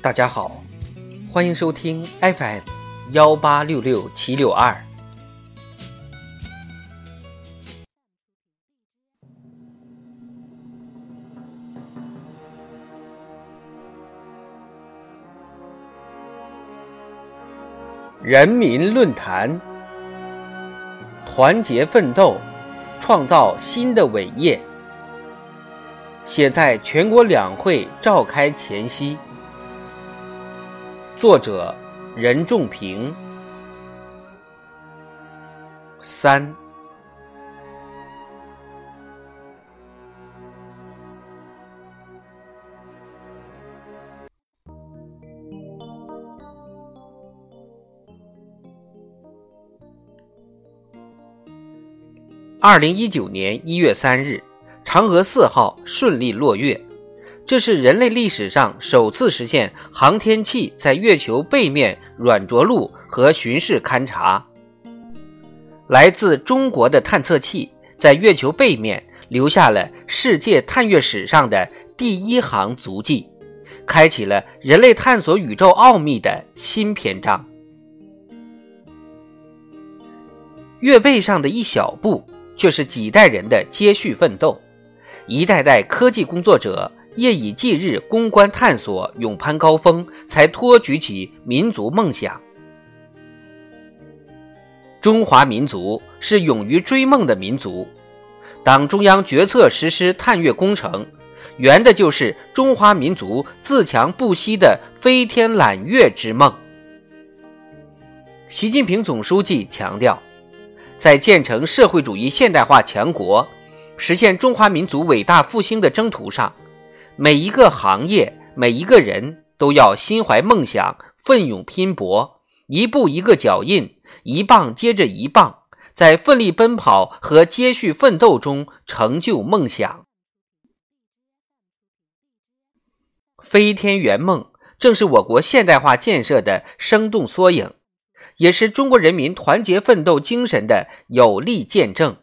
大家好，欢迎收听 FM 幺八六六七六二。人民论坛，团结奋斗，创造新的伟业。写在全国两会召开前夕。作者任仲平。三。二零一九年一月三日，嫦娥四号顺利落月。这是人类历史上首次实现航天器在月球背面软着陆和巡视勘察。来自中国的探测器在月球背面留下了世界探月史上的第一行足迹，开启了人类探索宇宙奥秘的新篇章。月背上的一小步，却是几代人的接续奋斗，一代代科技工作者。夜以继日攻关探索，勇攀高峰，才托举起民族梦想。中华民族是勇于追梦的民族。党中央决策实施探月工程，圆的就是中华民族自强不息的飞天揽月之梦。习近平总书记强调，在建成社会主义现代化强国、实现中华民族伟大复兴的征途上。每一个行业，每一个人都要心怀梦想，奋勇拼搏，一步一个脚印，一棒接着一棒，在奋力奔跑和接续奋斗中成就梦想。飞天圆梦正是我国现代化建设的生动缩影，也是中国人民团结奋斗精神的有力见证。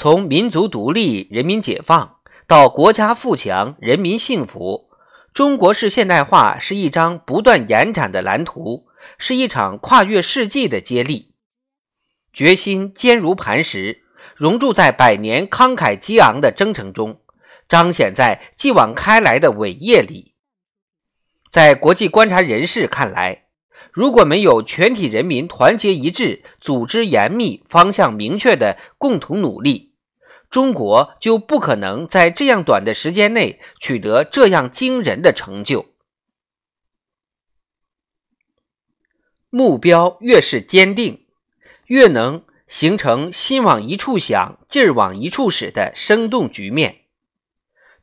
从民族独立、人民解放。到国家富强、人民幸福，中国式现代化是一张不断延展的蓝图，是一场跨越世纪的接力。决心坚如磐石，熔铸在百年慷慨激昂的征程中，彰显在继往开来的伟业里。在国际观察人士看来，如果没有全体人民团结一致、组织严密、方向明确的共同努力，中国就不可能在这样短的时间内取得这样惊人的成就。目标越是坚定，越能形成心往一处想、劲儿往一处使的生动局面。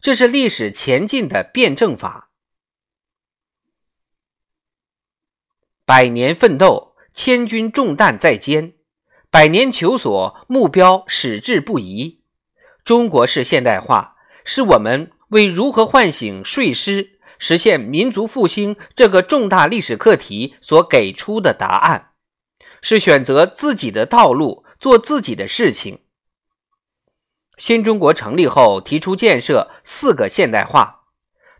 这是历史前进的辩证法。百年奋斗，千钧重担在肩；百年求索，目标矢志不移。中国式现代化是我们为如何唤醒睡狮、实现民族复兴这个重大历史课题所给出的答案，是选择自己的道路，做自己的事情。新中国成立后提出建设四个现代化，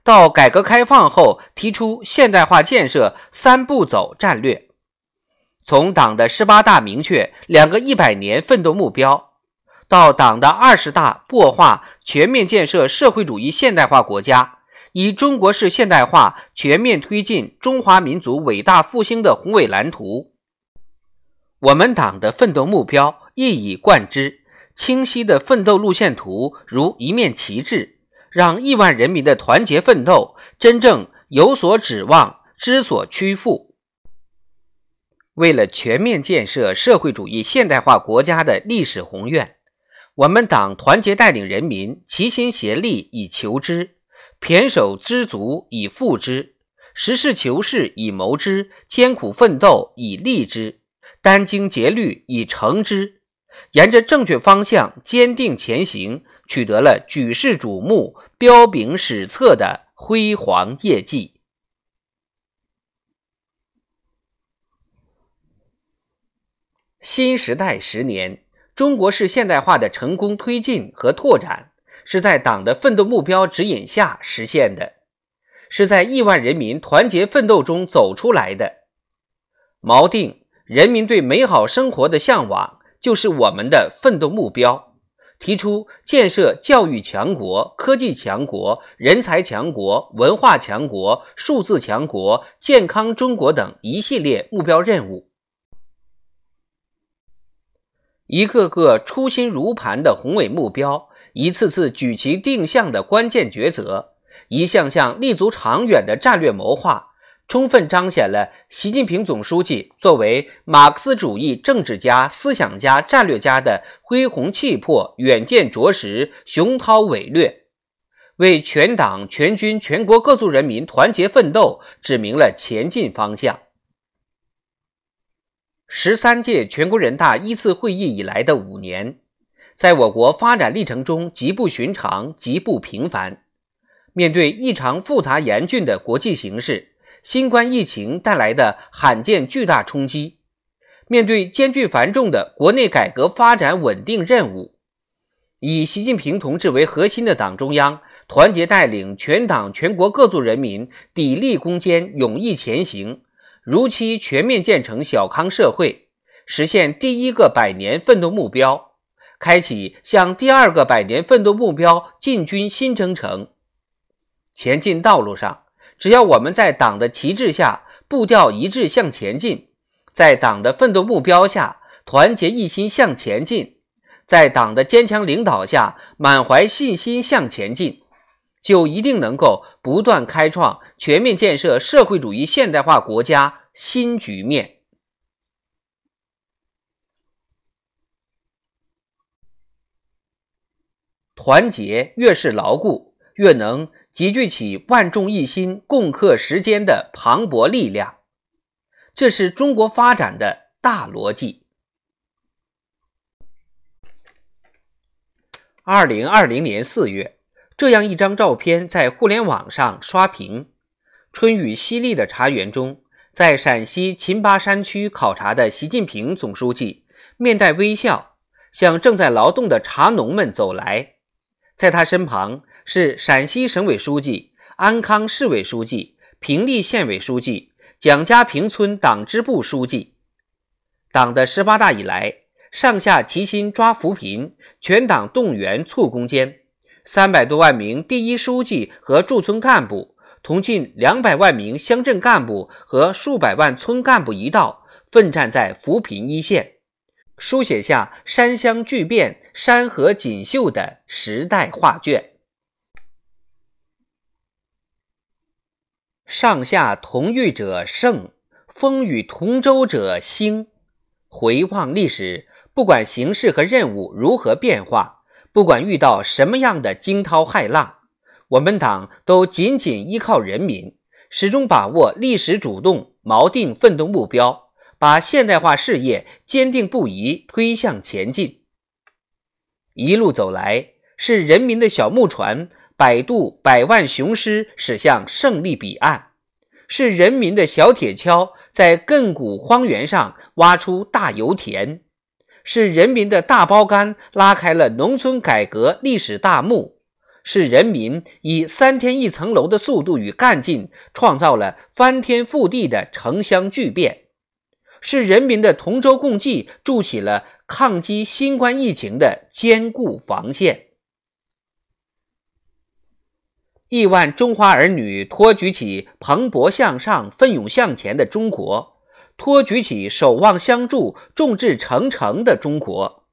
到改革开放后提出现代化建设三步走战略，从党的十八大明确两个一百年奋斗目标。到党的二十大擘画全面建设社会主义现代化国家，以中国式现代化全面推进中华民族伟大复兴的宏伟蓝图，我们党的奋斗目标一以贯之，清晰的奋斗路线图如一面旗帜，让亿万人民的团结奋斗真正有所指望、知所屈服。为了全面建设社会主义现代化国家的历史宏愿。我们党团结带领人民，齐心协力以求之，胼手知足以复之，实事求是以谋之，艰苦奋斗以立之，殚精竭虑以成之。沿着正确方向坚定前行，取得了举世瞩目、彪炳史册的辉煌业绩。新时代十年。中国式现代化的成功推进和拓展，是在党的奋斗目标指引下实现的，是在亿万人民团结奋斗中走出来的。锚定人民对美好生活的向往，就是我们的奋斗目标。提出建设教育强国、科技强国、人才强国、文化强国、数字强国、健康中国等一系列目标任务，一个个初心如磐的宏伟目标，一次次举旗定向的关键抉择，一项项立足长远的战略谋划。充分彰显了习近平总书记作为马克思主义政治家、思想家、战略家的恢宏气魄、远见卓识、雄韬伟略，为全党全军全国各族人民团结奋斗指明了前进方向。十三届全国人大一次会议以来的五年，在我国发展历程中极不寻常、极不平凡。面对异常复杂严峻的国际形势，新冠疫情带来的罕见巨大冲击，面对艰巨繁重的国内改革发展稳定任务，以习近平同志为核心的党中央团结带领全党全国各族人民砥砺攻坚、勇毅前行，如期全面建成小康社会，实现第一个百年奋斗目标，开启向第二个百年奋斗目标进军新征程。前进道路上。只要我们在党的旗帜下步调一致向前进，在党的奋斗目标下团结一心向前进，在党的坚强领导下满怀信心向前进，就一定能够不断开创全面建设社会主义现代化国家新局面。团结越是牢固，越能。集聚起万众一心、共克时艰的磅礴力量，这是中国发展的大逻辑。二零二零年四月，这样一张照片在互联网上刷屏：春雨淅沥的茶园中，在陕西秦巴山区考察的习近平总书记面带微笑，向正在劳动的茶农们走来，在他身旁。是陕西省委书记、安康市委书记、平利县委书记、蒋家坪村党支部书记。党的十八大以来，上下齐心抓扶贫，全党动员促攻坚，三百多万名第一书记和驻村干部，同近两百万名乡镇干部和数百万村干部一道，奋战在扶贫一线，书写下山乡巨变、山河锦绣的时代画卷。上下同欲者胜，风雨同舟者兴。回望历史，不管形势和任务如何变化，不管遇到什么样的惊涛骇浪，我们党都紧紧依靠人民，始终把握历史主动，锚定奋斗目标，把现代化事业坚定不移推向前进。一路走来，是人民的小木船。摆渡百万雄师驶向胜利彼岸，是人民的小铁锹在亘古荒原上挖出大油田，是人民的大包干拉开了农村改革历史大幕，是人民以三天一层楼的速度与干劲创造了翻天覆地的城乡巨变，是人民的同舟共济筑起了抗击新冠疫情的坚固防线。亿万中华儿女托举起蓬勃向上、奋勇向前的中国，托举起守望相助、众志成城的中国。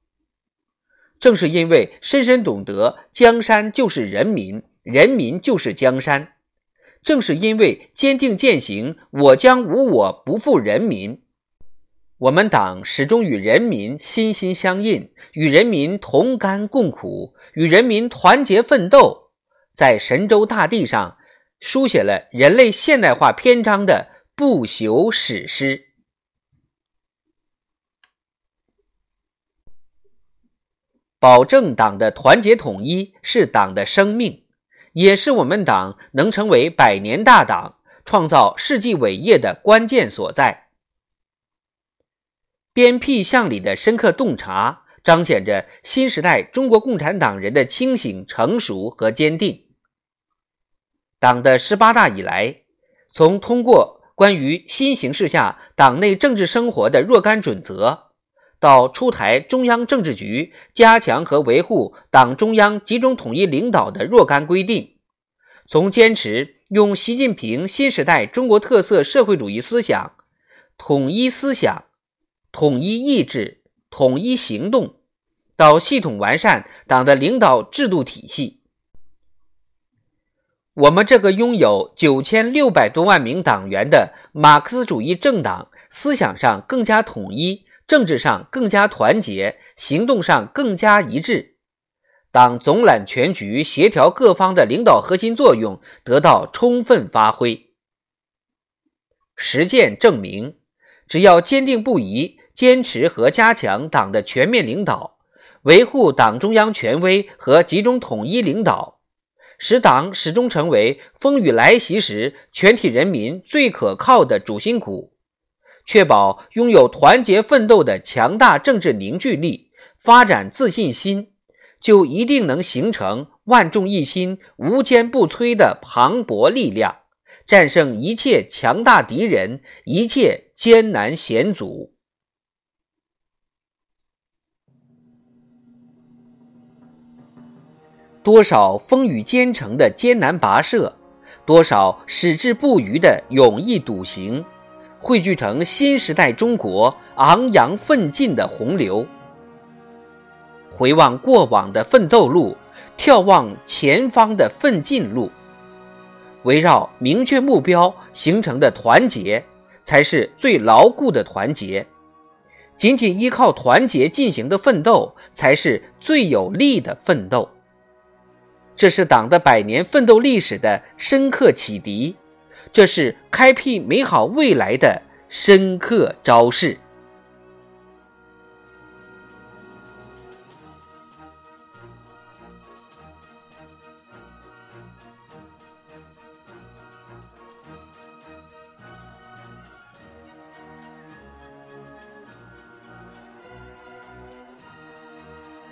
正是因为深深懂得江山就是人民，人民就是江山；正是因为坚定践行“我将无我，不负人民”，我们党始终与人民心心相印，与人民同甘共苦，与人民团结奋斗。在神州大地上，书写了人类现代化篇章的不朽史诗。保证党的团结统一是党的生命，也是我们党能成为百年大党、创造世纪伟业的关键所在。鞭辟巷里的深刻洞察，彰显着新时代中国共产党人的清醒、成熟和坚定。党的十八大以来，从通过关于新形势下党内政治生活的若干准则，到出台中央政治局加强和维护党中央集中统一领导的若干规定，从坚持用习近平新时代中国特色社会主义思想统一思想、统一意志、统一行动，到系统完善党的领导制度体系。我们这个拥有九千六百多万名党员的马克思主义政党，思想上更加统一，政治上更加团结，行动上更加一致。党总揽全局、协调各方的领导核心作用得到充分发挥。实践证明，只要坚定不移坚持和加强党的全面领导，维护党中央权威和集中统一领导。使党始终成为风雨来袭时全体人民最可靠的主心骨，确保拥有团结奋斗的强大政治凝聚力、发展自信心，就一定能形成万众一心、无坚不摧的磅礴力量，战胜一切强大敌人、一切艰难险阻。多少风雨兼程的艰难跋涉，多少矢志不渝的勇毅笃行，汇聚成新时代中国昂扬奋进的洪流。回望过往的奋斗路，眺望前方的奋进路，围绕明确目标形成的团结，才是最牢固的团结。仅仅依靠团结进行的奋斗，才是最有力的奋斗。这是党的百年奋斗历史的深刻启迪，这是开辟美好未来的深刻昭示。